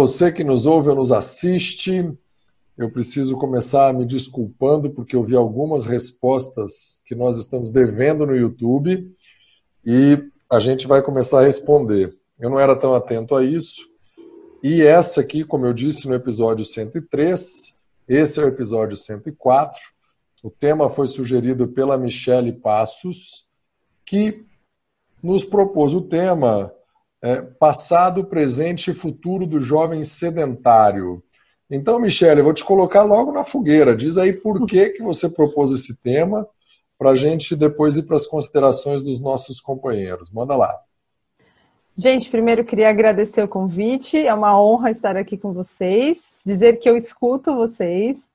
você que nos ouve ou nos assiste. Eu preciso começar me desculpando porque eu vi algumas respostas que nós estamos devendo no YouTube e a gente vai começar a responder. Eu não era tão atento a isso. E essa aqui, como eu disse no episódio 103, esse é o episódio 104. O tema foi sugerido pela Michele Passos, que nos propôs o tema é, Passado, Presente e Futuro do Jovem Sedentário. Então, Michele, eu vou te colocar logo na fogueira. Diz aí por que, que você propôs esse tema, para a gente depois ir para as considerações dos nossos companheiros. Manda lá. Gente, primeiro queria agradecer o convite, é uma honra estar aqui com vocês, dizer que eu escuto vocês,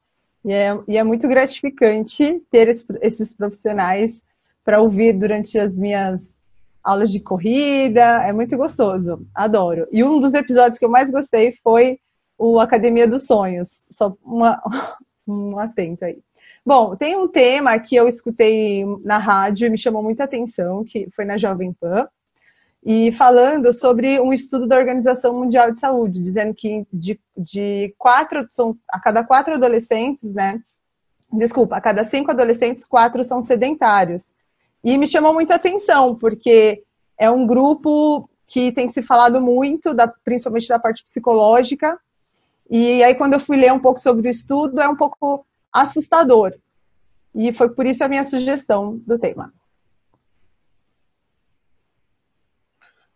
e é, e é muito gratificante ter esses profissionais para ouvir durante as minhas aulas de corrida, é muito gostoso, adoro. E um dos episódios que eu mais gostei foi o Academia dos Sonhos, só uma, um atento aí. Bom, tem um tema que eu escutei na rádio e me chamou muita atenção, que foi na Jovem Pan, e falando sobre um estudo da Organização Mundial de Saúde, dizendo que de, de quatro, são, a cada quatro adolescentes, né, desculpa, a cada cinco adolescentes, quatro são sedentários. E me chamou muita atenção, porque é um grupo que tem se falado muito, da, principalmente da parte psicológica, e aí quando eu fui ler um pouco sobre o estudo, é um pouco assustador. E foi por isso a minha sugestão do tema.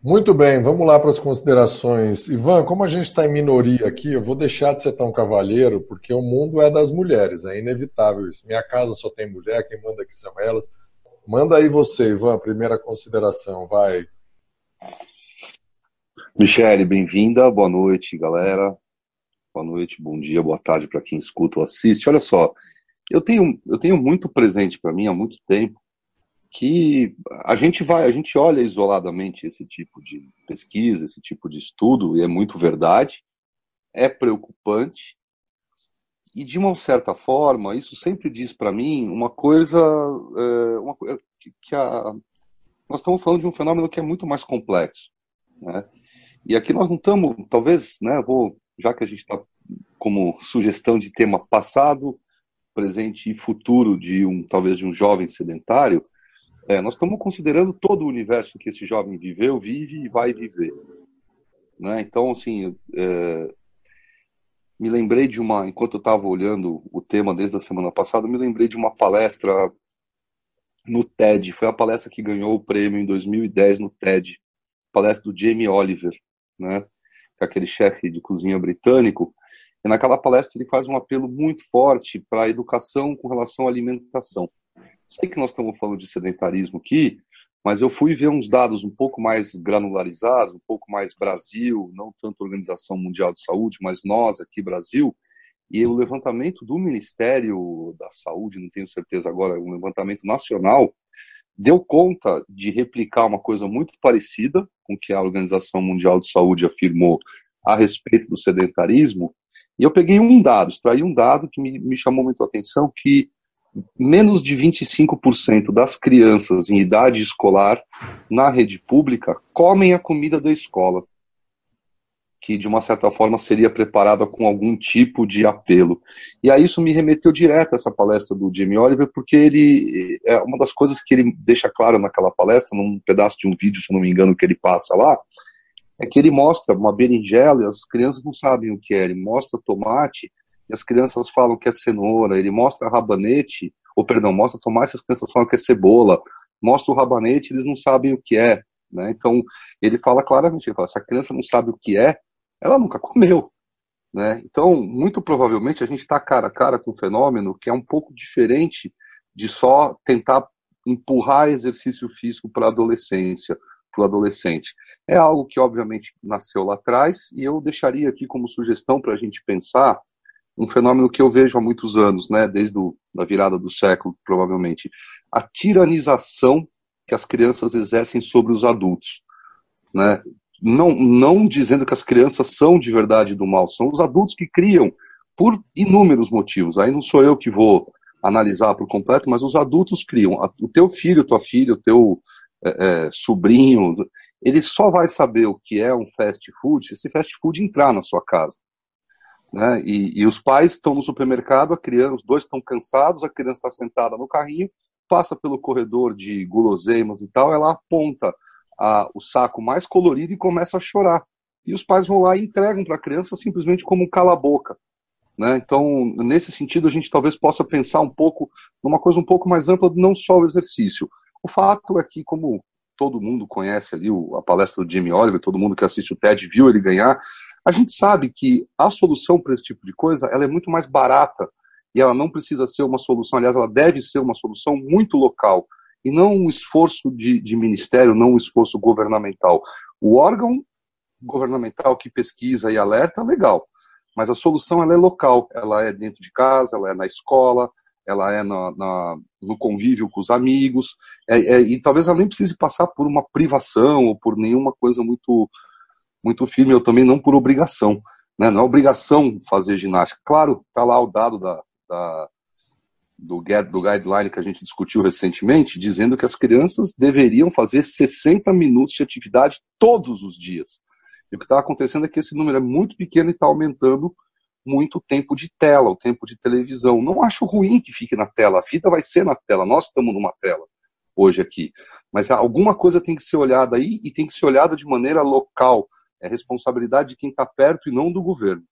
Muito bem, vamos lá para as considerações. Ivan, como a gente está em minoria aqui, eu vou deixar de ser tão cavalheiro, porque o mundo é das mulheres, é inevitável isso. Minha casa só tem mulher, quem manda aqui são elas. Manda aí você, Ivan, primeira consideração, vai. Michele, bem-vinda, boa noite, galera. Boa noite, bom dia, boa tarde para quem escuta ou assiste. Olha só, eu tenho, eu tenho muito presente para mim há muito tempo que a gente vai, a gente olha isoladamente esse tipo de pesquisa, esse tipo de estudo, e é muito verdade, é preocupante, e de uma certa forma, isso sempre diz para mim uma coisa, é, uma, que, a, nós estamos falando de um fenômeno que é muito mais complexo, né? E aqui nós não estamos, talvez, né, vou, já que a gente está como sugestão de tema passado, presente e futuro de um, talvez de um jovem sedentário, é, nós estamos considerando todo o universo que esse jovem viveu, vive e vai viver. Né? Então, assim, é, me lembrei de uma, enquanto eu estava olhando o tema desde a semana passada, me lembrei de uma palestra no TED. Foi a palestra que ganhou o prêmio em 2010 no TED, palestra do Jamie Oliver, né? É aquele chefe de cozinha britânico. E naquela palestra ele faz um apelo muito forte para a educação com relação à alimentação. Sei que nós estamos falando de sedentarismo aqui, mas eu fui ver uns dados um pouco mais granularizados, um pouco mais Brasil, não tanto Organização Mundial de Saúde, mas nós aqui Brasil, e o levantamento do Ministério da Saúde, não tenho certeza agora, um levantamento nacional, deu conta de replicar uma coisa muito parecida com o que a Organização Mundial de Saúde afirmou a respeito do sedentarismo. E eu peguei um dado, extraí um dado que me, me chamou muito a atenção, que menos de 25% das crianças em idade escolar na rede pública comem a comida da escola, que de uma certa forma seria preparada com algum tipo de apelo. E aí isso me remeteu direto a essa palestra do Jamie Oliver, porque ele é uma das coisas que ele deixa claro naquela palestra, num pedaço de um vídeo, se não me engano, que ele passa lá, é que ele mostra uma berinjela as crianças não sabem o que é, ele mostra tomate e as crianças falam que é cenoura, ele mostra rabanete, ou perdão, mostra tomate, as crianças falam que é cebola, mostra o rabanete, eles não sabem o que é, né? Então, ele fala claramente, ele fala, se a criança não sabe o que é, ela nunca comeu, né? Então, muito provavelmente a gente está cara a cara com um fenômeno que é um pouco diferente de só tentar empurrar exercício físico para a adolescência, para o adolescente. É algo que, obviamente, nasceu lá atrás, e eu deixaria aqui como sugestão para a gente pensar um fenômeno que eu vejo há muitos anos, né, desde a virada do século, provavelmente, a tiranização que as crianças exercem sobre os adultos, né? Não, não dizendo que as crianças são de verdade do mal, são os adultos que criam por inúmeros motivos. Aí não sou eu que vou analisar por completo, mas os adultos criam. O teu filho, tua filha, o teu é, é, sobrinho, ele só vai saber o que é um fast food se esse fast food entrar na sua casa. Né? E, e os pais estão no supermercado, a criança, os dois estão cansados, a criança está sentada no carrinho, passa pelo corredor de guloseimas e tal, ela aponta a, o saco mais colorido e começa a chorar. E os pais vão lá e entregam para a criança simplesmente como um cala-boca. Né? Então, nesse sentido, a gente talvez possa pensar um pouco numa coisa um pouco mais ampla, não só o exercício. O fato é que, como todo mundo conhece ali a palestra do Jamie Oliver, todo mundo que assiste o TED viu ele ganhar, a gente sabe que a solução para esse tipo de coisa ela é muito mais barata e ela não precisa ser uma solução, aliás, ela deve ser uma solução muito local e não um esforço de, de ministério, não um esforço governamental. O órgão governamental que pesquisa e alerta, legal, mas a solução ela é local, ela é dentro de casa, ela é na escola, ela é na, na, no convívio com os amigos, é, é, e talvez ela nem precise passar por uma privação ou por nenhuma coisa muito, muito firme, ou também não por obrigação. Né? Não é obrigação fazer ginástica. Claro, está lá o dado da, da, do, do guideline que a gente discutiu recentemente, dizendo que as crianças deveriam fazer 60 minutos de atividade todos os dias. E o que está acontecendo é que esse número é muito pequeno e está aumentando muito tempo de tela, o tempo de televisão. Não acho ruim que fique na tela, a vida vai ser na tela, nós estamos numa tela hoje aqui. Mas alguma coisa tem que ser olhada aí e tem que ser olhada de maneira local. É responsabilidade de quem está perto e não do governo.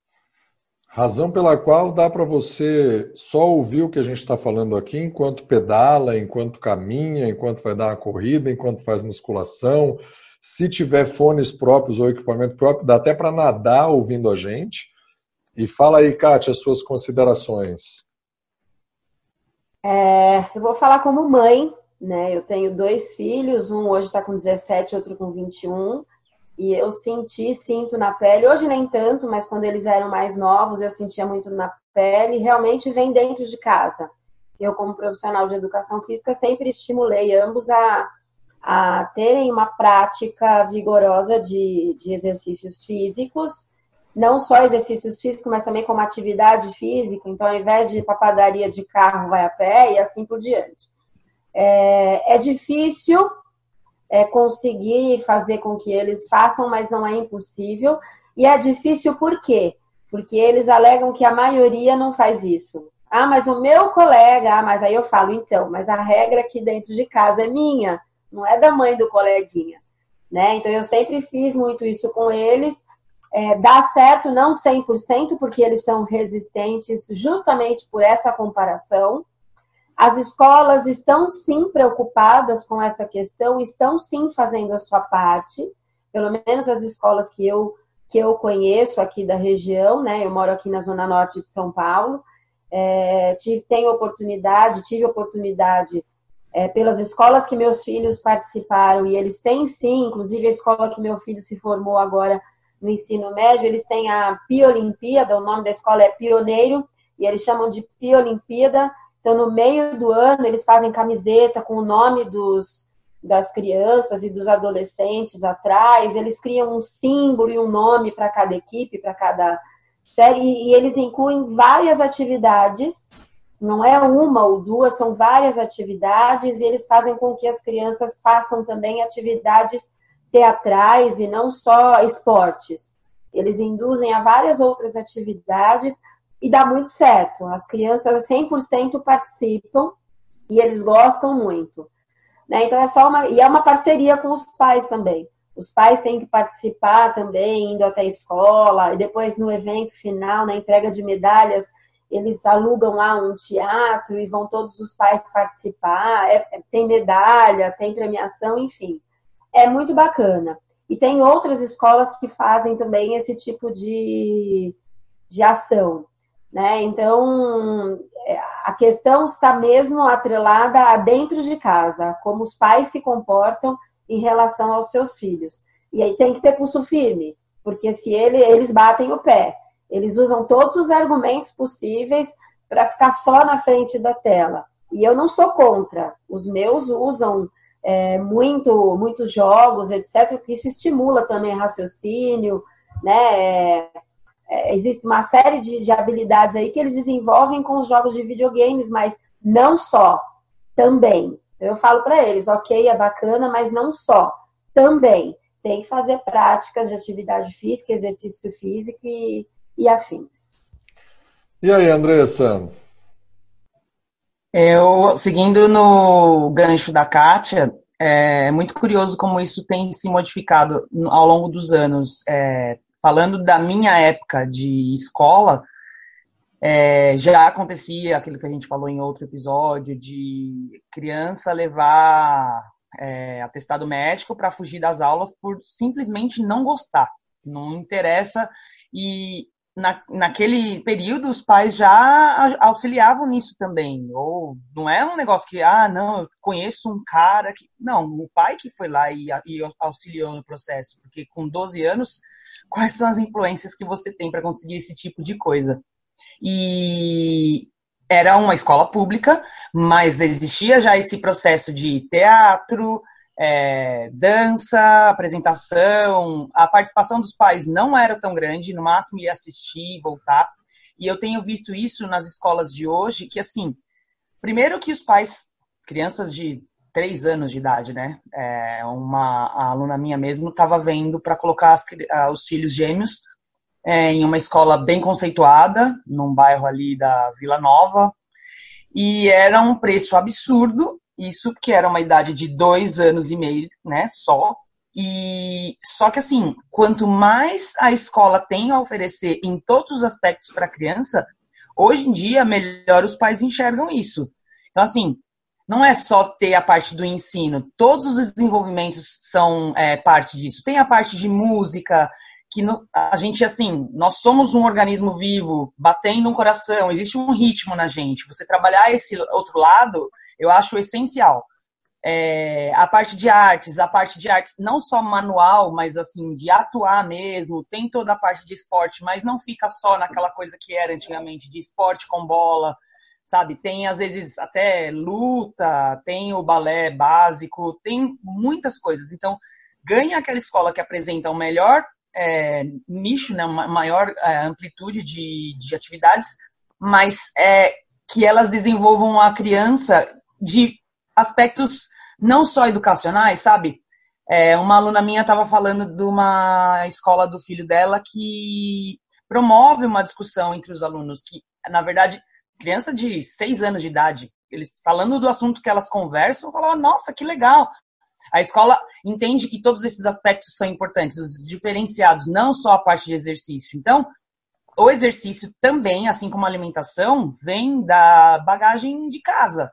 Razão pela qual dá para você só ouvir o que a gente está falando aqui enquanto pedala, enquanto caminha, enquanto vai dar uma corrida, enquanto faz musculação. Se tiver fones próprios ou equipamento próprio, dá até para nadar ouvindo a gente. E fala aí, Kátia, as suas considerações. É, eu vou falar como mãe, né? Eu tenho dois filhos, um hoje está com 17, outro com 21. E eu senti, sinto na pele, hoje nem tanto, mas quando eles eram mais novos, eu sentia muito na pele, realmente vem dentro de casa. Eu, como profissional de educação física, sempre estimulei ambos a, a terem uma prática vigorosa de, de exercícios físicos, não só exercícios físicos, mas também como atividade física. Então, ao invés de papadaria de carro, vai a pé e assim por diante. É, é difícil é, conseguir fazer com que eles façam, mas não é impossível. E é difícil por quê? Porque eles alegam que a maioria não faz isso. Ah, mas o meu colega, ah, mas aí eu falo, então, mas a regra aqui dentro de casa é minha, não é da mãe do coleguinha. Né? Então eu sempre fiz muito isso com eles é, dá certo, não 100%, porque eles são resistentes justamente por essa comparação. As escolas estão sim preocupadas com essa questão, estão sim fazendo a sua parte, pelo menos as escolas que eu, que eu conheço aqui da região, né? Eu moro aqui na Zona Norte de São Paulo. É, tive, tenho oportunidade, tive oportunidade é, pelas escolas que meus filhos participaram, e eles têm sim, inclusive a escola que meu filho se formou agora no ensino médio, eles têm a Piolimpíada, o nome da escola é Pioneiro, e eles chamam de Piolimpíada. Então, no meio do ano, eles fazem camiseta com o nome dos, das crianças e dos adolescentes atrás, eles criam um símbolo e um nome para cada equipe, para cada série, e, eles incluem várias atividades, não é uma ou duas, são várias atividades, e eles fazem com que as crianças façam também atividades teatrais e não só esportes. Eles induzem a várias outras atividades e dá muito certo. As crianças 100% participam e eles gostam muito. Né? Então é só uma e é uma parceria com os pais também. Os pais têm que participar também, indo até a escola, e depois no evento final, na entrega de medalhas, eles alugam lá um teatro e vão todos os pais participar. É, tem medalha, tem premiação, enfim é muito bacana. E tem outras escolas que fazem também esse tipo de, de ação. Né? Então, é, a questão está mesmo atrelada a dentro de casa, como os pais se comportam em relação aos seus filhos. E aí tem que ter pulso firme, porque se ele, eles batem o pé, eles usam todos os argumentos possíveis para ficar só na frente da tela. E eu não sou contra. Os meus usam é, muito, muitos jogos, etc., porque isso estimula também raciocínio, né? É, é, existe uma série de, de habilidades aí que eles desenvolvem com os jogos de videogames, mas não só, também. Eu falo para eles, ok, é bacana, mas não só. Também tem que fazer práticas de atividade física, exercício físico e, e afins. E aí, Andressa? Eu, seguindo no gancho da Kátia, é muito curioso como isso tem se modificado ao longo dos anos. É, falando da minha época de escola, é, já acontecia aquilo que a gente falou em outro episódio, de criança levar é, atestado médico para fugir das aulas por simplesmente não gostar. Não interessa. E na, naquele período os pais já auxiliavam nisso também. Ou não é um negócio que, ah, não, eu conheço um cara que. Não, o pai que foi lá e, e auxiliou no processo. Porque com 12 anos, quais são as influências que você tem para conseguir esse tipo de coisa? E era uma escola pública, mas existia já esse processo de teatro, é, dança, apresentação. A participação dos pais não era tão grande, no máximo ia assistir e voltar. E eu tenho visto isso nas escolas de hoje, que assim, primeiro que os pais, crianças de três anos de idade, né? É, uma aluna minha mesmo estava vendo para colocar as, os filhos gêmeos é, em uma escola bem conceituada, num bairro ali da Vila Nova, e era um preço absurdo, isso que era uma idade de dois anos e meio, né, só. E só que assim, quanto mais a escola tem a oferecer em todos os aspectos para a criança, hoje em dia melhor os pais enxergam isso. Então assim, não é só ter a parte do ensino, todos os desenvolvimentos são é, parte disso. Tem a parte de música, que a gente, assim, nós somos um organismo vivo, batendo um coração, existe um ritmo na gente. Você trabalhar esse outro lado, eu acho essencial. É, a parte de artes, a parte de artes não só manual, mas assim, de atuar mesmo, tem toda a parte de esporte, mas não fica só naquela coisa que era antigamente, de esporte com bola, sabe? Tem às vezes até luta, tem o balé básico, tem muitas coisas. Então, ganha aquela escola que apresenta o melhor é, nicho, né, uma maior é, amplitude de, de atividades, mas é, que elas desenvolvam a criança de aspectos não só educacionais, sabe? É, uma aluna minha estava falando de uma escola do filho dela que promove uma discussão entre os alunos, que, na verdade, criança de seis anos de idade, eles falando do assunto que elas conversam, falam, nossa, que legal, a escola entende que todos esses aspectos são importantes, os diferenciados, não só a parte de exercício. Então, o exercício também, assim como a alimentação, vem da bagagem de casa.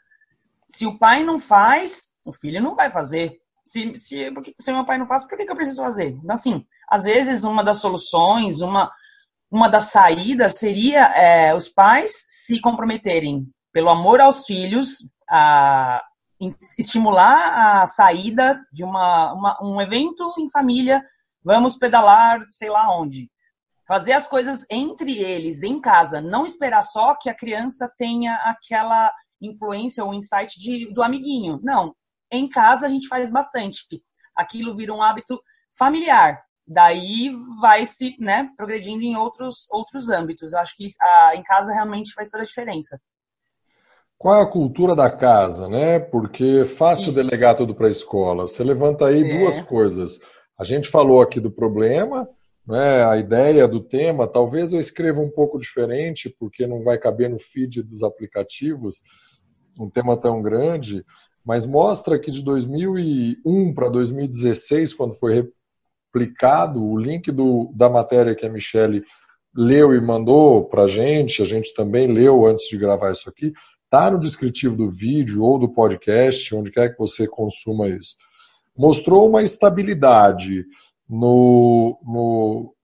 Se o pai não faz, o filho não vai fazer. Se, se, porque, se meu pai não faz, por que, que eu preciso fazer? Então, assim, às vezes uma das soluções, uma, uma das saídas seria é, os pais se comprometerem pelo amor aos filhos, a estimular a saída de uma, uma, um evento em família, vamos pedalar, sei lá onde. Fazer as coisas entre eles, em casa, não esperar só que a criança tenha aquela influência ou insight de, do amiguinho. Não, em casa a gente faz bastante. Aquilo vira um hábito familiar. Daí vai se né, progredindo em outros, outros âmbitos. Eu acho que a, em casa realmente faz toda a diferença. Qual é a cultura da casa, né? Porque é fácil Isso. delegar tudo para a escola. Você levanta aí é. duas coisas. A gente falou aqui do problema, né? a ideia do tema. Talvez eu escreva um pouco diferente, porque não vai caber no feed dos aplicativos um tema tão grande, mas mostra que de 2001 para 2016, quando foi replicado, o link do, da matéria que a Michelle leu e mandou para a gente, a gente também leu antes de gravar isso aqui, Está no descritivo do vídeo ou do podcast, onde quer que você consuma isso. Mostrou uma estabilidade no, no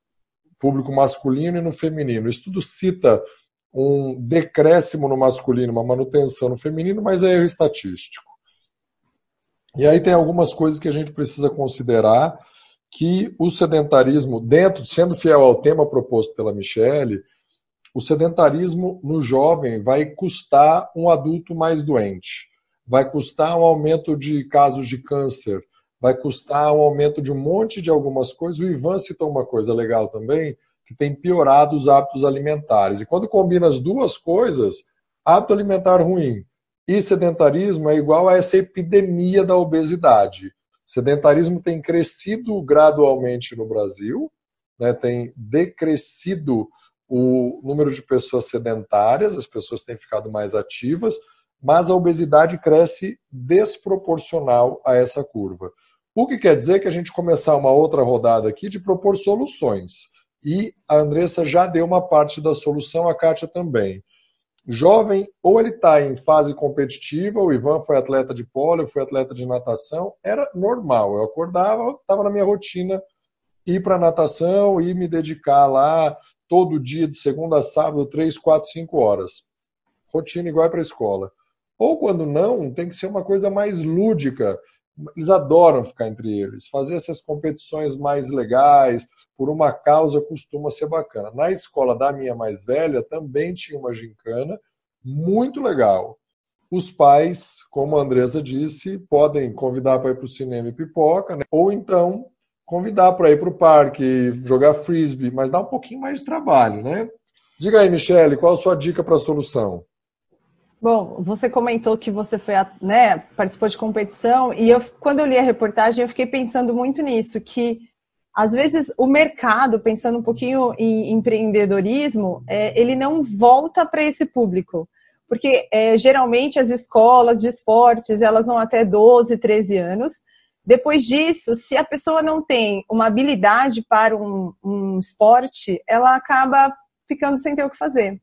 público masculino e no feminino. O estudo cita um decréscimo no masculino, uma manutenção no feminino, mas é erro estatístico. E aí tem algumas coisas que a gente precisa considerar que o sedentarismo, dentro, sendo fiel ao tema proposto pela Michelle, o sedentarismo no jovem vai custar um adulto mais doente, vai custar um aumento de casos de câncer, vai custar um aumento de um monte de algumas coisas. O Ivan citou uma coisa legal também, que tem piorado os hábitos alimentares. E quando combina as duas coisas, hábito alimentar ruim E sedentarismo é igual a essa epidemia da obesidade. O sedentarismo tem crescido gradualmente no Brasil, né, tem decrescido o número de pessoas sedentárias, as pessoas têm ficado mais ativas, mas a obesidade cresce desproporcional a essa curva. O que quer dizer que a gente começar uma outra rodada aqui de propor soluções. E a Andressa já deu uma parte da solução, a Kátia também. Jovem, ou ele está em fase competitiva, o Ivan foi atleta de polo, foi atleta de natação, era normal. Eu acordava, estava na minha rotina ir para natação e me dedicar lá todo dia, de segunda a sábado, três, quatro, cinco horas. Rotina igual para a escola. Ou quando não, tem que ser uma coisa mais lúdica. Eles adoram ficar entre eles. Fazer essas competições mais legais, por uma causa, costuma ser bacana. Na escola da minha mais velha também tinha uma gincana muito legal. Os pais, como a Andresa disse, podem convidar para ir para o cinema e pipoca, né? ou então convidar para ir para o parque, jogar frisbee, mas dá um pouquinho mais de trabalho, né? Diga aí, Michele, qual a sua dica para a solução? Bom, você comentou que você foi, né, participou de competição e eu, quando eu li a reportagem, eu fiquei pensando muito nisso, que às vezes o mercado, pensando um pouquinho em empreendedorismo, é, ele não volta para esse público. Porque é, geralmente as escolas de esportes, elas vão até 12, 13 anos, depois disso, se a pessoa não tem uma habilidade para um, um esporte, ela acaba ficando sem ter o que fazer.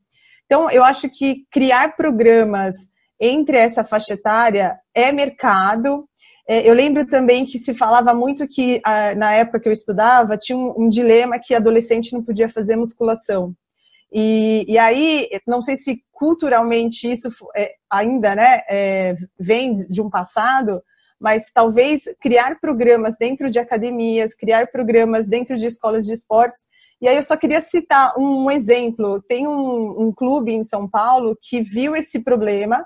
Então, eu acho que criar programas entre essa faixa etária é mercado. É, eu lembro também que se falava muito que, na época que eu estudava, tinha um, um dilema que adolescente não podia fazer musculação. E, e aí, não sei se culturalmente isso é, ainda né, é, vem de um passado, mas talvez criar programas dentro de academias, criar programas dentro de escolas de esportes. E aí eu só queria citar um exemplo. Tem um, um clube em São Paulo que viu esse problema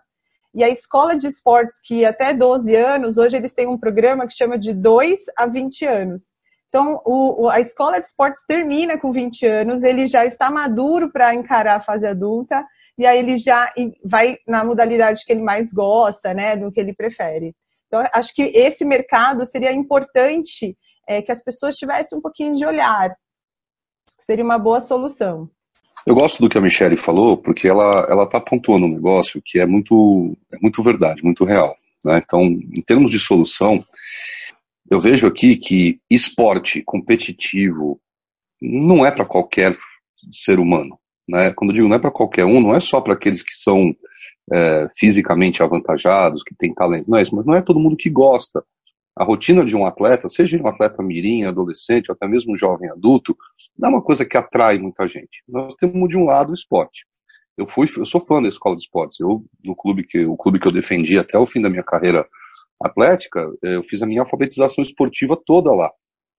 e a escola de esportes, que até 12 anos, hoje eles têm um programa que chama de 2 a 20 anos. Então, o, a escola de esportes termina com 20 anos, ele já está maduro para encarar a fase adulta, e aí ele já vai na modalidade que ele mais gosta, né, do que ele prefere. Então, acho que esse mercado seria importante é, que as pessoas tivessem um pouquinho de olhar. Seria uma boa solução. Eu gosto do que a Michelle falou, porque ela ela está pontuando um negócio que é muito é muito verdade, muito real. Né? Então, em termos de solução, eu vejo aqui que esporte competitivo não é para qualquer ser humano. Né? Quando eu digo não é para qualquer um, não é só para aqueles que são é, fisicamente avantajados, que têm talento, não é isso, mas não é todo mundo que gosta. A rotina de um atleta, seja um atleta mirim, adolescente, ou até mesmo um jovem adulto, não é uma coisa que atrai muita gente. Nós temos de um lado o esporte. Eu fui, eu sou fã da escola de esportes. Eu no clube que o clube que eu defendi até o fim da minha carreira atlética, eu fiz a minha alfabetização esportiva toda lá.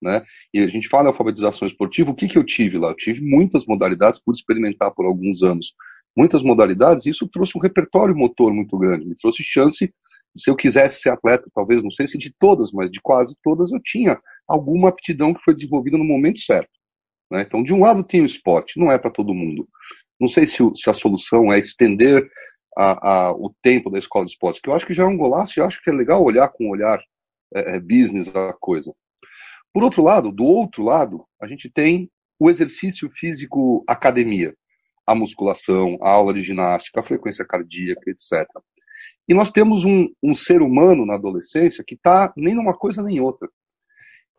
Né? E a gente fala alfabetização esportiva, o que, que eu tive lá? Eu tive muitas modalidades, pude experimentar por alguns anos muitas modalidades, e isso trouxe um repertório motor muito grande, me trouxe chance, se eu quisesse ser atleta, talvez, não sei se de todas, mas de quase todas, eu tinha alguma aptidão que foi desenvolvida no momento certo. Né? Então, de um lado tem o esporte, não é para todo mundo. Não sei se, se, a solução é estender a, a, o tempo da escola de esportes, que eu acho que já é um golaço e acho que é legal olhar com um olhar é, é, business a coisa. Por outro lado, do outro lado, a gente tem o exercício físico academia a musculação, a aula de ginástica, a frequência cardíaca, etc. E nós temos um, um ser humano na adolescência que está nem numa coisa nem outra.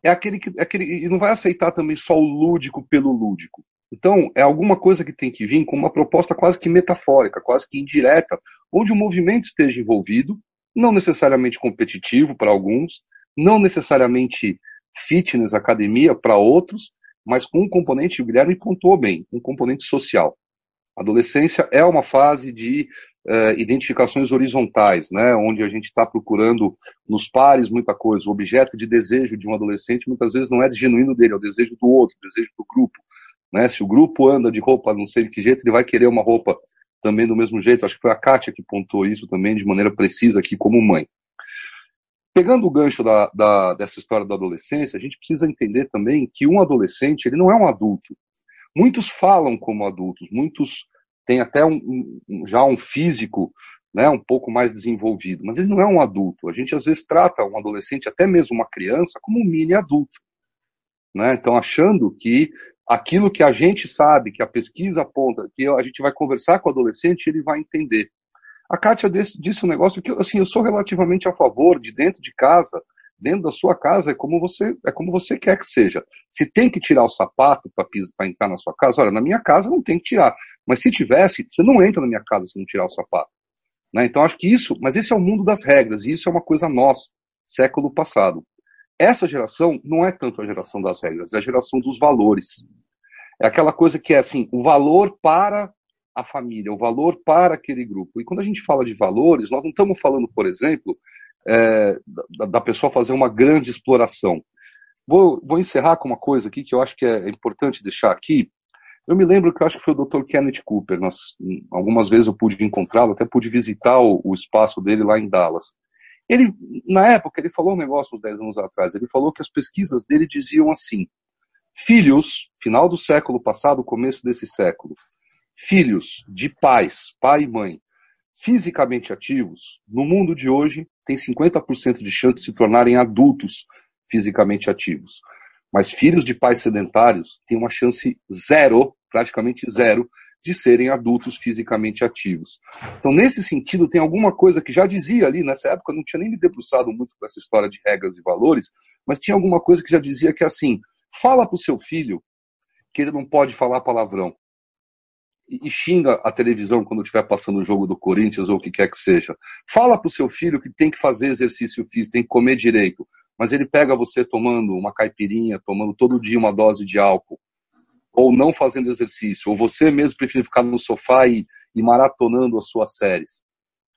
É aquele que é aquele, e não vai aceitar também só o lúdico pelo lúdico. Então, é alguma coisa que tem que vir com uma proposta quase que metafórica, quase que indireta, onde o movimento esteja envolvido, não necessariamente competitivo para alguns, não necessariamente fitness, academia para outros, mas com um componente, o Guilherme pontuou bem, um componente social. Adolescência é uma fase de uh, identificações horizontais, né, onde a gente está procurando nos pares muita coisa. O objeto de desejo de um adolescente muitas vezes não é genuíno dele, é o desejo do outro, o desejo do grupo. Né? Se o grupo anda de roupa não sei de que jeito, ele vai querer uma roupa também do mesmo jeito. Acho que foi a Kátia que pontuou isso também de maneira precisa aqui como mãe. Pegando o gancho da, da, dessa história da adolescência, a gente precisa entender também que um adolescente ele não é um adulto. Muitos falam como adultos, muitos têm até um, um, já um físico né, um pouco mais desenvolvido, mas ele não é um adulto. A gente às vezes trata um adolescente, até mesmo uma criança, como um mini adulto. Né? Então, achando que aquilo que a gente sabe, que a pesquisa aponta, que a gente vai conversar com o adolescente, ele vai entender. A Kátia disse um negócio que assim, eu sou relativamente a favor de dentro de casa, dentro da sua casa é como você é como você quer que seja. Se tem que tirar o sapato para entrar na sua casa, olha, na minha casa não tem que tirar. Mas se tivesse, você não entra na minha casa se não tirar o sapato. Né? Então acho que isso, mas esse é o mundo das regras, e isso é uma coisa nossa, século passado. Essa geração não é tanto a geração das regras, é a geração dos valores. É aquela coisa que é assim, o valor para a família, o valor para aquele grupo. E quando a gente fala de valores, nós não estamos falando, por exemplo, é, da, da, pessoa fazer uma grande exploração. Vou, vou encerrar com uma coisa aqui que eu acho que é importante deixar aqui. Eu me lembro que eu acho que foi o Dr. Kenneth Cooper. Nós, algumas vezes eu pude encontrá-lo, até pude visitar o, o, espaço dele lá em Dallas. Ele, na época, ele falou um negócio uns 10 anos atrás. Ele falou que as pesquisas dele diziam assim: filhos, final do século passado, começo desse século, filhos de pais, pai e mãe, fisicamente ativos, no mundo de hoje, tem 50% de chance de se tornarem adultos fisicamente ativos. Mas filhos de pais sedentários têm uma chance zero, praticamente zero, de serem adultos fisicamente ativos. Então, nesse sentido, tem alguma coisa que já dizia ali, nessa época não tinha nem me debruçado muito com essa história de regras e valores, mas tinha alguma coisa que já dizia que é assim, fala para o seu filho que ele não pode falar palavrão e xinga a televisão quando estiver passando o jogo do Corinthians ou o que quer que seja. Fala para o seu filho que tem que fazer exercício físico, tem que comer direito, mas ele pega você tomando uma caipirinha, tomando todo dia uma dose de álcool, ou não fazendo exercício, ou você mesmo prefere ficar no sofá e, e maratonando as suas séries.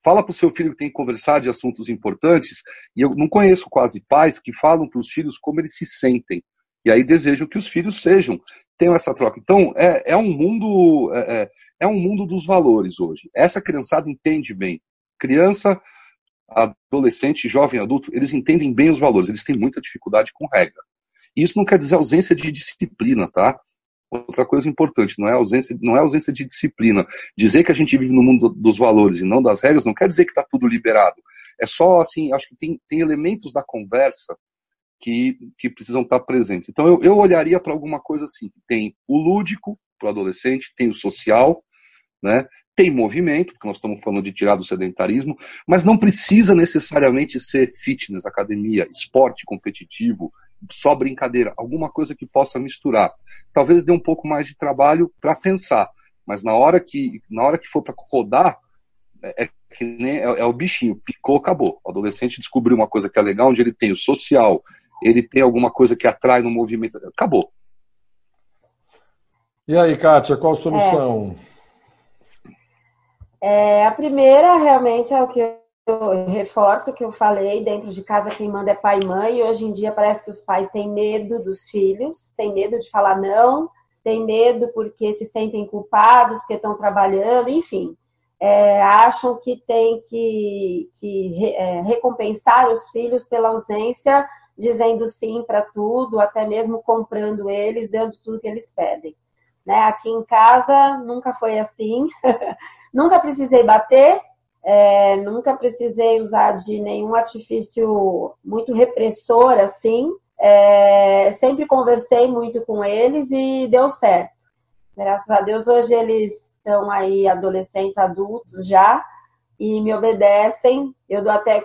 Fala para o seu filho que tem que conversar de assuntos importantes, e eu não conheço quase pais que falam para os filhos como eles se sentem. E aí desejam que os filhos sejam, tenham essa troca. Então, é, é um mundo é, é, é um mundo dos valores hoje. Essa criançada entende bem. Criança, adolescente, jovem, adulto, eles entendem bem os valores, eles têm muita dificuldade com regra. Isso não quer dizer ausência de disciplina, tá? Outra coisa importante, não é ausência, não é ausência de disciplina. Dizer que a gente vive no mundo dos valores e não das regras não quer dizer que está tudo liberado. É só assim, acho que tem, tem elementos da conversa que, que precisam estar presentes. Então, eu, eu olharia para alguma coisa assim: tem o lúdico para o adolescente, tem o social, né? tem movimento, porque nós estamos falando de tirar do sedentarismo, mas não precisa necessariamente ser fitness, academia, esporte competitivo, só brincadeira, alguma coisa que possa misturar. Talvez dê um pouco mais de trabalho para pensar, mas na hora que, na hora que for para rodar, é, é é, é, o bichinho, picou, acabou. O adolescente descobriu uma coisa que é legal, onde ele tem o social, ele tem alguma coisa que atrai no movimento. Acabou. E aí, Kátia, qual a solução? É, é, a primeira realmente é o que eu reforço que eu falei, dentro de casa quem manda é pai e mãe, e hoje em dia parece que os pais têm medo dos filhos, têm medo de falar não, têm medo porque se sentem culpados, porque estão trabalhando, enfim. É, acham que tem que, que é, recompensar os filhos pela ausência dizendo sim para tudo, até mesmo comprando eles, dando tudo que eles pedem. Né? Aqui em casa nunca foi assim, nunca precisei bater, é, nunca precisei usar de nenhum artifício muito repressor assim. É, sempre conversei muito com eles e deu certo. Graças a Deus hoje eles estão aí adolescentes, adultos já, e me obedecem. Eu dou até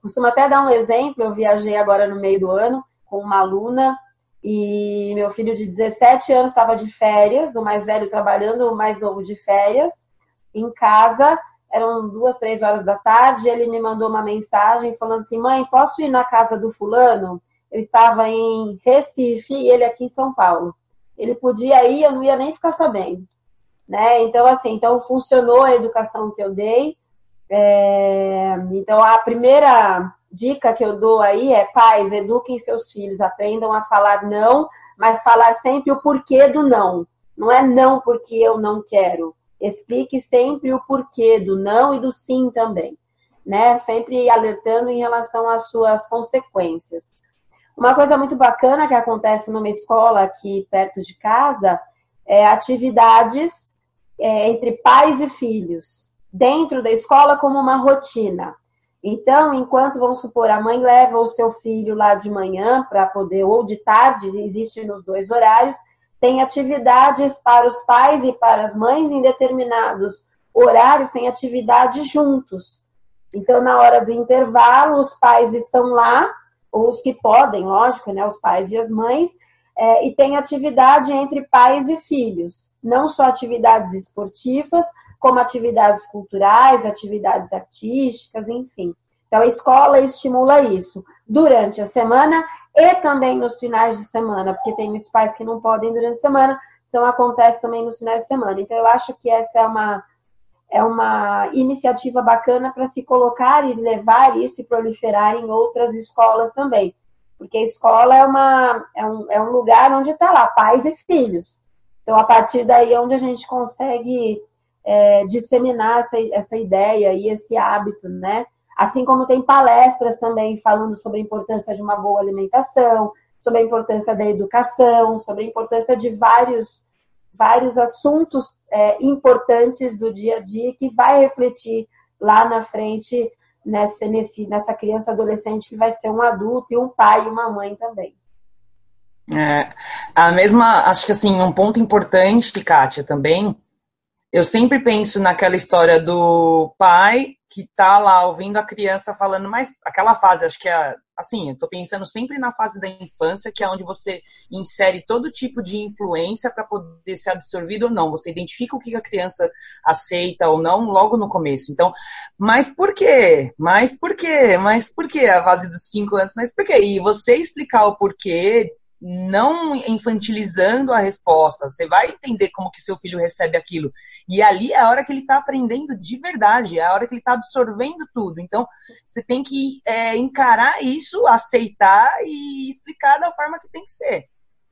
costumo até dar um exemplo. Eu viajei agora no meio do ano com uma aluna e meu filho de 17 anos estava de férias, o mais velho trabalhando, o mais novo de férias, em casa. Eram duas, três horas da tarde. Ele me mandou uma mensagem falando assim: Mãe, posso ir na casa do fulano? Eu estava em Recife e ele aqui em São Paulo. Ele podia ir, eu não ia nem ficar sabendo. Né? Então, assim, então funcionou a educação que eu dei. É, então, a primeira dica que eu dou aí é: pais, eduquem seus filhos, aprendam a falar não, mas falar sempre o porquê do não. Não é não porque eu não quero. Explique sempre o porquê do não e do sim também, né? Sempre alertando em relação às suas consequências. Uma coisa muito bacana que acontece numa escola aqui perto de casa é atividades é, entre pais e filhos dentro da escola como uma rotina. Então, enquanto, vamos supor, a mãe leva o seu filho lá de manhã para poder, ou de tarde, existe nos dois horários, tem atividades para os pais e para as mães em determinados horários, tem atividades juntos. Então, na hora do intervalo, os pais estão lá, ou os que podem, lógico, né, os pais e as mães, é, e tem atividade entre pais e filhos. Não só atividades esportivas, como atividades culturais, atividades artísticas, enfim. Então, a escola estimula isso durante a semana e também nos finais de semana, porque tem muitos pais que não podem durante a semana, então acontece também nos finais de semana. Então, eu acho que essa é uma, é uma iniciativa bacana para se colocar e levar isso e proliferar em outras escolas também. Porque a escola é, uma, é, um, é um lugar onde está lá pais e filhos. Então, a partir daí é onde a gente consegue é, disseminar essa, essa ideia e esse hábito, né? Assim como tem palestras também falando sobre a importância de uma boa alimentação, sobre a importância da educação, sobre a importância de vários, vários assuntos é, importantes do dia a dia que vai refletir lá na frente nessa, nesse, nessa criança adolescente que vai ser um adulto e um pai e uma mãe também. É, a mesma, acho que assim, um ponto importante, Kátia, também, eu sempre penso naquela história do pai que tá lá ouvindo a criança falando, mas aquela fase, acho que é assim, eu tô pensando sempre na fase da infância, que é onde você insere todo tipo de influência para poder ser absorvido ou não. Você identifica o que a criança aceita ou não logo no começo. Então, mas por quê? Mas por quê? Mas por quê a fase dos cinco anos? Mas por quê? E você explicar o porquê não infantilizando a resposta. Você vai entender como que seu filho recebe aquilo. E ali é a hora que ele está aprendendo de verdade, é a hora que ele está absorvendo tudo. Então, você tem que é, encarar isso, aceitar e explicar da forma que tem que ser.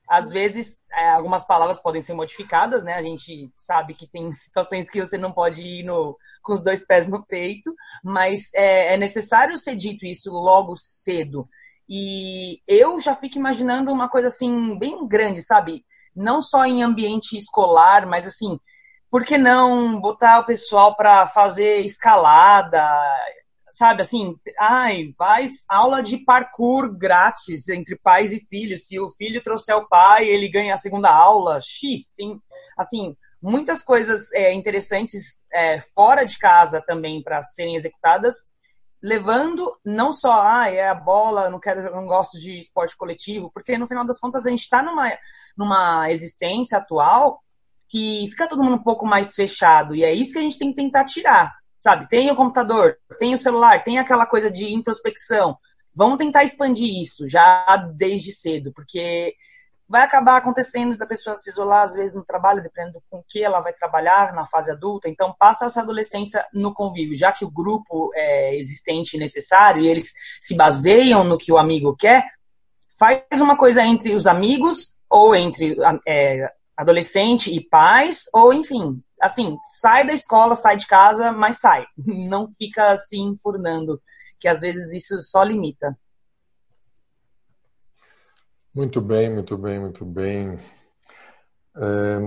Às vezes, é, algumas palavras podem ser modificadas, né? A gente sabe que tem situações que você não pode ir no, com os dois pés no peito, mas é, é necessário ser dito isso logo cedo. E eu já fico imaginando uma coisa assim, bem grande, sabe? Não só em ambiente escolar, mas assim, por que não botar o pessoal para fazer escalada? Sabe assim, ai, faz aula de parkour grátis entre pais e filhos. Se o filho trouxer o pai, ele ganha a segunda aula. X. Tem, assim, muitas coisas é, interessantes é, fora de casa também para serem executadas levando não só ah, é a bola, não quero, não gosto de esporte coletivo, porque no final das contas a gente está numa, numa existência atual que fica todo mundo um pouco mais fechado e é isso que a gente tem que tentar tirar, sabe? Tem o computador, tem o celular, tem aquela coisa de introspecção. Vamos tentar expandir isso já desde cedo, porque vai acabar acontecendo da pessoa se isolar às vezes no trabalho, dependendo com que ela vai trabalhar na fase adulta. Então, passa essa adolescência no convívio, já que o grupo é existente e necessário e eles se baseiam no que o amigo quer, faz uma coisa entre os amigos ou entre é, adolescente e pais, ou enfim, assim, sai da escola, sai de casa, mas sai. Não fica assim furnando, que às vezes isso só limita. Muito bem, muito bem, muito bem. É,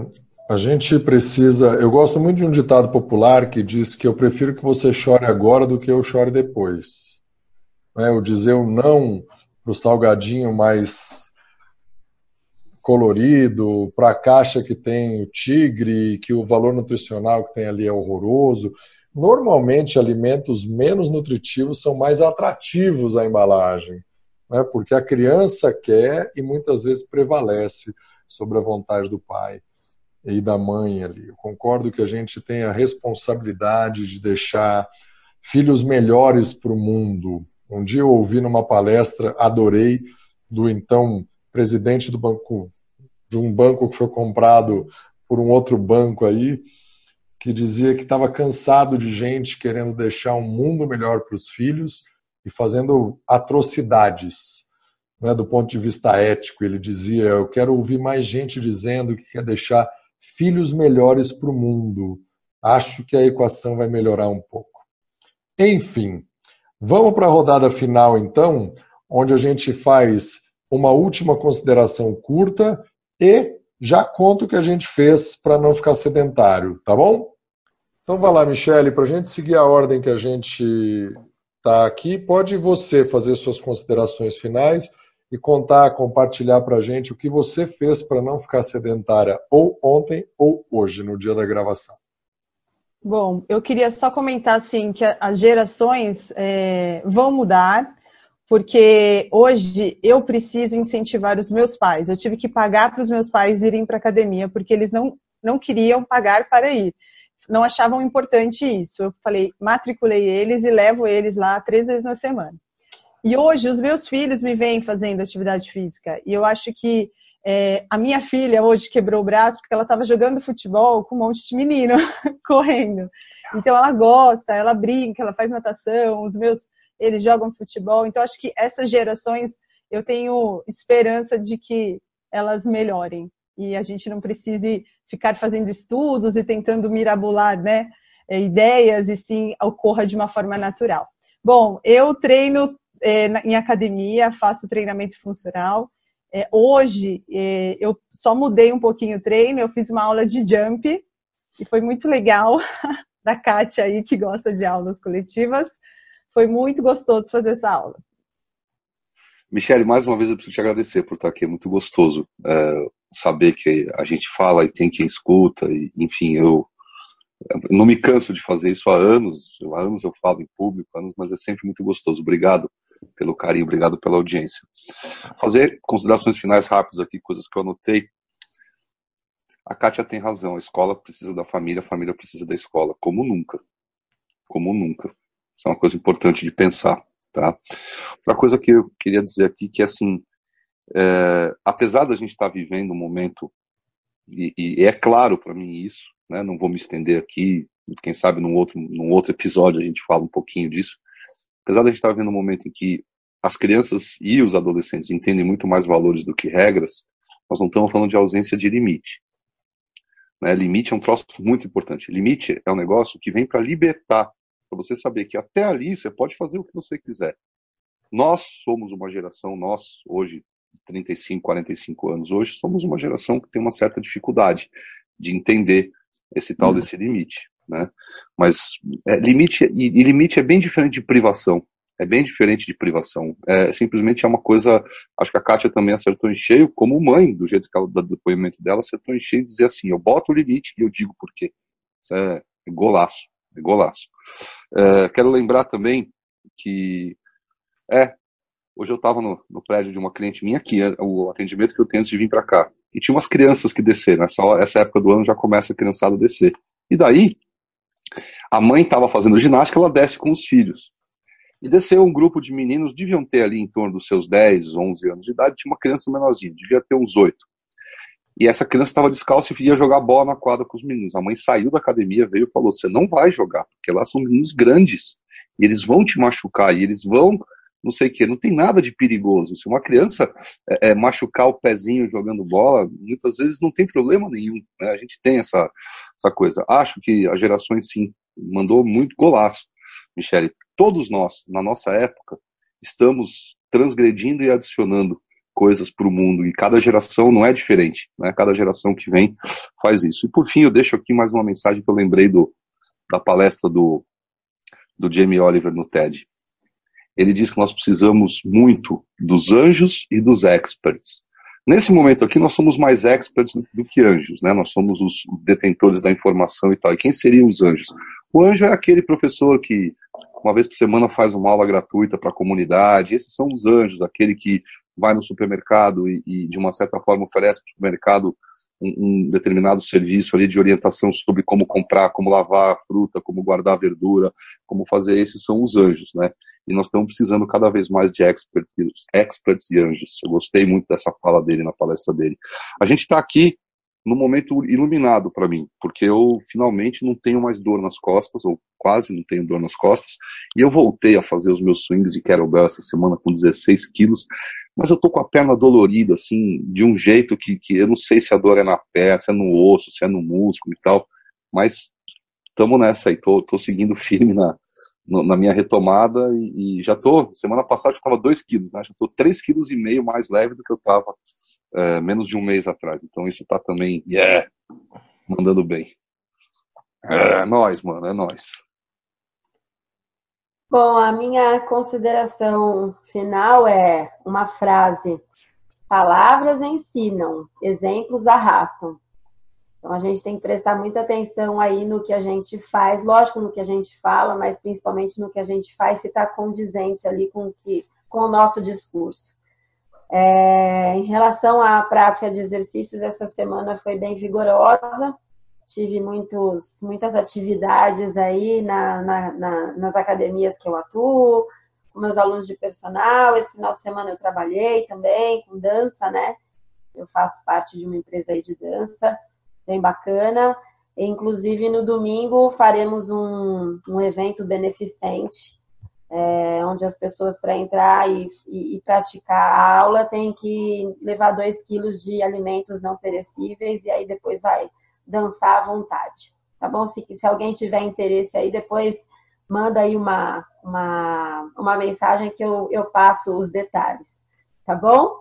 a gente precisa. Eu gosto muito de um ditado popular que diz que eu prefiro que você chore agora do que eu chore depois. É, o dizer o não para o salgadinho mais colorido, para a caixa que tem o tigre, que o valor nutricional que tem ali é horroroso. Normalmente, alimentos menos nutritivos são mais atrativos à embalagem né, porque a criança quer e muitas vezes prevalece sobre a vontade do pai e da mãe ali. Eu concordo que a gente tem a responsabilidade de deixar filhos melhores para o mundo. Um dia eu ouvi numa palestra, adorei, do então presidente do banco, de um banco que foi comprado por um outro banco aí, que dizia que estava cansado de gente querendo deixar um mundo melhor para os filhos e fazendo atrocidades né, do ponto de vista ético. Ele dizia: Eu quero ouvir mais gente dizendo que quer deixar filhos melhores para o mundo. Acho que a equação vai melhorar um pouco. Enfim, vamos para a rodada final, então, onde a gente faz uma última consideração curta e já conto o que a gente fez para não ficar sedentário, tá bom? Então vai lá, Michele, para a gente seguir a ordem que a gente está aqui, pode você fazer suas considerações finais e contar, compartilhar para a gente o que você fez para não ficar sedentária ou ontem ou hoje, no dia da gravação. Bom, eu queria só comentar assim que as gerações é, vão mudar, porque hoje eu preciso incentivar os meus pais. Eu tive que pagar para os meus pais irem para academia, porque eles não, não queriam pagar para ir não achavam importante isso. Eu falei, matriculei eles e levo eles lá três vezes na semana. E hoje os meus filhos me vêm fazendo atividade física. E eu acho que é, a minha filha hoje quebrou o braço porque ela estava jogando futebol com um monte de menino correndo. Então ela gosta, ela brinca, ela faz natação, os meus eles jogam futebol. Então acho que essas gerações eu tenho esperança de que elas melhorem e a gente não precise ficar fazendo estudos e tentando mirabular né, é, ideias e sim ocorra de uma forma natural. Bom, eu treino é, em academia, faço treinamento funcional. É, hoje é, eu só mudei um pouquinho o treino, eu fiz uma aula de jump e foi muito legal da Kátia aí que gosta de aulas coletivas. Foi muito gostoso fazer essa aula. Michele, mais uma vez eu preciso te agradecer por estar aqui, é muito gostoso saber que a gente fala e tem quem escuta, e, enfim, eu, não me canso de fazer isso há anos, há anos eu falo em público, anos, mas é sempre muito gostoso. Obrigado pelo carinho, obrigado pela audiência. Fazer considerações finais rápidas aqui, coisas que eu anotei. A Kátia tem razão, a escola precisa da família, a família precisa da escola, como nunca. Como nunca. Isso é uma coisa importante de pensar. Tá? Outra coisa que eu queria dizer aqui que assim, é, apesar da gente estar tá vivendo um momento e, e é claro para mim isso, né? Não vou me estender aqui, quem sabe num outro num outro episódio a gente fala um pouquinho disso. Apesar da gente estar tá vivendo um momento em que as crianças e os adolescentes entendem muito mais valores do que regras, nós não estamos falando de ausência de limite. Né? Limite é um troço muito importante. Limite é um negócio que vem para libertar para você saber que até ali você pode fazer o que você quiser. Nós somos uma geração, nós hoje, 35, 45 anos, hoje somos uma geração que tem uma certa dificuldade de entender esse tal uhum. desse limite. Né? Mas é, limite e, e, limite é bem diferente de privação. É bem diferente de privação. É simplesmente é uma coisa. Acho que a Kátia também acertou em cheio, como mãe, do jeito que ela do depoimento dela, acertou em cheio e dizer assim: eu boto o limite e eu digo por quê. Isso é golaço. Golaço. Uh, quero lembrar também que é hoje eu estava no, no, prédio de uma cliente minha aqui, é, o atendimento que eu tenho antes de vir para cá, e tinha umas crianças que desceram. Essa, essa época do ano já começa a criançada a descer. E daí a mãe estava fazendo ginástica, ela desce com os filhos. E desceu um grupo de meninos, deviam ter ali em torno dos seus 10, 11 anos de idade, tinha uma criança menorzinha, devia ter uns 8. E essa criança estava descalça e ia jogar bola na quadra com os meninos. A mãe saiu da academia, veio e falou: Você não vai jogar, porque lá são meninos grandes. E eles vão te machucar, e eles vão, não sei o quê. Não tem nada de perigoso. Se uma criança é, é, machucar o pezinho jogando bola, muitas vezes não tem problema nenhum. Né? A gente tem essa, essa coisa. Acho que as gerações, sim, mandou muito golaço, Michele. Todos nós, na nossa época, estamos transgredindo e adicionando coisas para o mundo e cada geração não é diferente, né? Cada geração que vem faz isso. E por fim, eu deixo aqui mais uma mensagem que eu lembrei do, da palestra do, do Jamie Oliver no TED. Ele diz que nós precisamos muito dos anjos e dos experts. Nesse momento aqui, nós somos mais experts do que anjos, né? Nós somos os detentores da informação e tal. E quem seriam os anjos? O anjo é aquele professor que uma vez por semana faz uma aula gratuita para a comunidade. Esses são os anjos, aquele que vai no supermercado e, e de uma certa forma oferece para o supermercado um, um, determinado serviço ali de orientação sobre como comprar, como lavar a fruta, como guardar a verdura, como fazer esses são os anjos, né? E nós estamos precisando cada vez mais de experts, experts e anjos. Eu gostei muito dessa fala dele na palestra dele. A gente está aqui num momento iluminado para mim, porque eu finalmente não tenho mais dor nas costas, ou quase não tenho dor nas costas, e eu voltei a fazer os meus swings de kettlebell essa semana com 16 quilos, mas eu tô com a perna dolorida, assim, de um jeito que, que eu não sei se a dor é na perna, se é no osso, se é no músculo e tal, mas estamos nessa aí, tô, tô seguindo firme na, na minha retomada e, e já tô, semana passada eu estava 2 quilos, né? já tô 3 quilos e meio mais leve do que eu estava é, menos de um mês atrás. Então isso está também, yeah, mandando bem. É nós, mano, é nós. Bom, a minha consideração final é uma frase: palavras ensinam, exemplos arrastam. Então a gente tem que prestar muita atenção aí no que a gente faz, lógico no que a gente fala, mas principalmente no que a gente faz se está condizente ali com que com o nosso discurso. É, em relação à prática de exercícios, essa semana foi bem vigorosa. Tive muitos, muitas atividades aí na, na, na, nas academias que eu atuo, com meus alunos de personal. Esse final de semana eu trabalhei também com dança, né? Eu faço parte de uma empresa aí de dança, bem bacana. Inclusive, no domingo faremos um, um evento beneficente é, onde as pessoas para entrar e, e, e, praticar a aula têm que levar dois quilos de alimentos não perecíveis e aí depois vai dançar à vontade, tá bom? Se, se alguém tiver interesse aí, depois manda aí uma, uma, uma mensagem que eu, eu passo os detalhes, tá bom?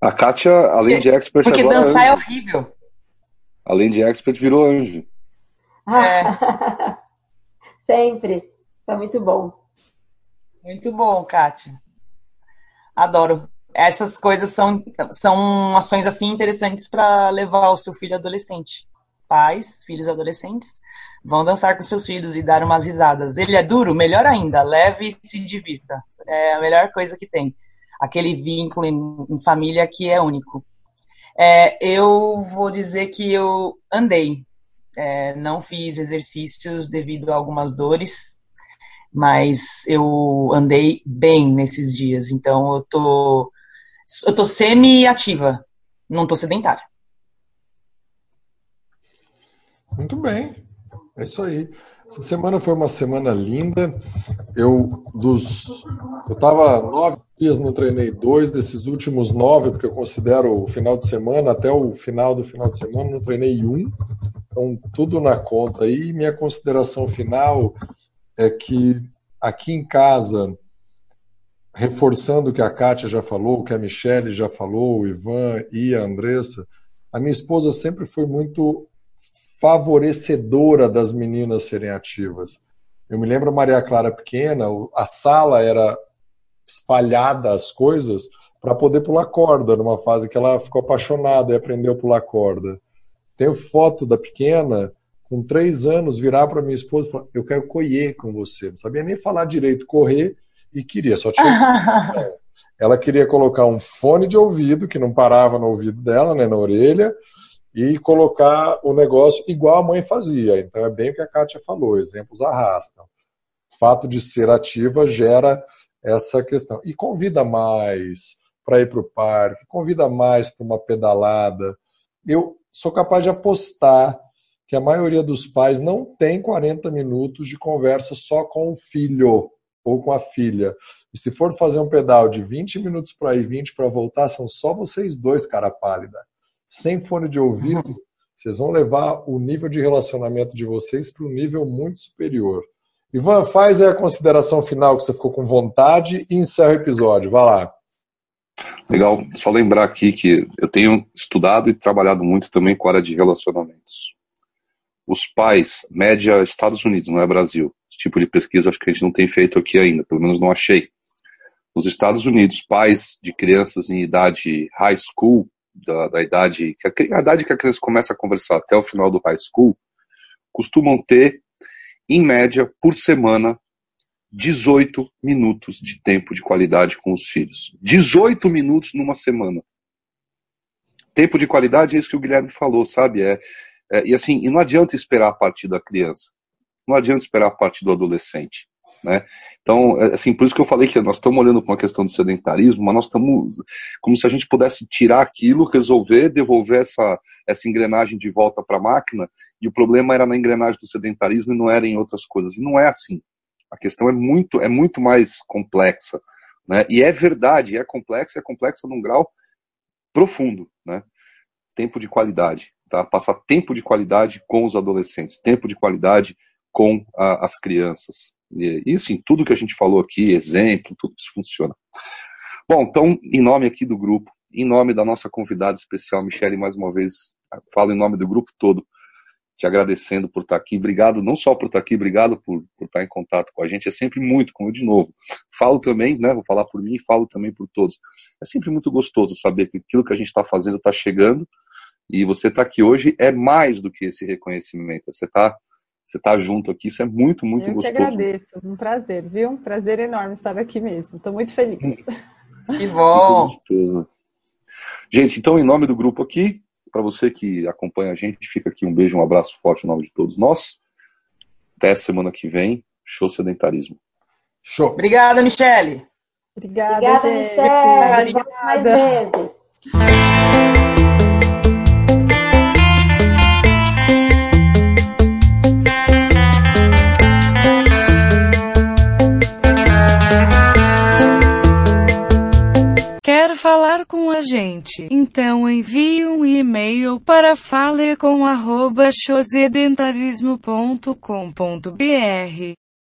A Kátia, além de expert Porque agora, dançar é horrível. Além de expert, virou anjo. É. Sempre. Tá muito bom. Muito bom, Kátia. Adoro. Essas coisas são, são ações assim interessantes para levar o seu filho adolescente. Pais, filhos adolescentes, vão dançar com seus filhos e dar umas risadas. Ele é duro? Melhor ainda, leve e se divirta. É a melhor coisa que tem. Aquele vínculo em, em família que é único. É, eu vou dizer que eu andei. É, não fiz exercícios devido a algumas dores mas eu andei bem nesses dias, então eu tô eu tô semi-ativa, não tô sedentária. Muito bem, é isso aí. Essa semana foi uma semana linda. Eu dos eu tava nove dias não treinei dois desses últimos nove porque eu considero o final de semana até o final do final de semana não treinei um. Então tudo na conta aí. Minha consideração final é que aqui em casa, reforçando o que a Kátia já falou, o que a Michelle já falou, o Ivan e a Andressa, a minha esposa sempre foi muito favorecedora das meninas serem ativas. Eu me lembro a Maria Clara pequena, a sala era espalhada as coisas para poder pular corda, numa fase que ela ficou apaixonada e aprendeu a pular corda. Tenho foto da pequena com três anos, virar para minha esposa e falar: Eu quero correr com você. Não sabia nem falar direito, correr, e queria, só tinha. Ela queria colocar um fone de ouvido, que não parava no ouvido dela, né, na orelha, e colocar o negócio igual a mãe fazia. Então é bem o que a Kátia falou: exemplos arrastam. O fato de ser ativa gera essa questão. E convida mais para ir para o parque, convida mais para uma pedalada. Eu sou capaz de apostar que a maioria dos pais não tem 40 minutos de conversa só com o filho ou com a filha. E se for fazer um pedal de 20 minutos para ir, 20 para voltar, são só vocês dois, cara pálida. Sem fone de ouvido, vocês vão levar o nível de relacionamento de vocês para um nível muito superior. Ivan, faz a consideração final que você ficou com vontade e encerra o episódio. Vai lá. Legal. Só lembrar aqui que eu tenho estudado e trabalhado muito também com a área de relacionamentos os pais, média Estados Unidos, não é Brasil. Esse tipo de pesquisa acho que a gente não tem feito aqui ainda, pelo menos não achei. Nos Estados Unidos, pais de crianças em idade high school, da, da idade, que a, a idade que a criança começa a conversar até o final do high school, costumam ter, em média, por semana, 18 minutos de tempo de qualidade com os filhos. 18 minutos numa semana. Tempo de qualidade é isso que o Guilherme falou, sabe? É, é, e assim, e não adianta esperar a partir da criança, não adianta esperar a partir do adolescente. Né? Então, é, assim, por isso que eu falei que nós estamos olhando para uma questão do sedentarismo, mas nós estamos como se a gente pudesse tirar aquilo, resolver, devolver essa, essa engrenagem de volta para a máquina, e o problema era na engrenagem do sedentarismo e não era em outras coisas. E não é assim. A questão é muito, é muito mais complexa. Né? E é verdade, é complexa, é complexa num grau profundo. Né? Tempo de qualidade tá? Passar tempo de qualidade com os adolescentes, tempo de qualidade com a, as crianças. E, e sim, tudo que a gente falou aqui, exemplo, tudo isso funciona. Bom, então, em nome aqui do grupo, em nome da nossa convidada especial, Michele, mais uma vez, falo em nome do grupo todo, te agradecendo por estar aqui. Obrigado não só por estar aqui, obrigado por, por estar em contato com a gente. É sempre muito, como eu de novo. Falo também, né? Vou falar por mim falo também por todos. É sempre muito gostoso saber que aquilo que a gente está fazendo está chegando e você está aqui hoje é mais do que esse reconhecimento. Você está você tá junto aqui, isso é muito, muito eu gostoso. Eu que agradeço, um prazer, viu? Um prazer enorme estar aqui mesmo. Estou muito feliz. Que bom! Gente, então, em nome do grupo aqui, para você que acompanha a gente, fica aqui um beijo, um abraço forte em nome de todos nós. Até semana que vem. Show sedentarismo. Show. Obrigada, Michele. Obrigada, Obrigada Michele. Mais vezes. Falar com a gente? Então envie um e-mail para falecom@chosedentarismo.com.br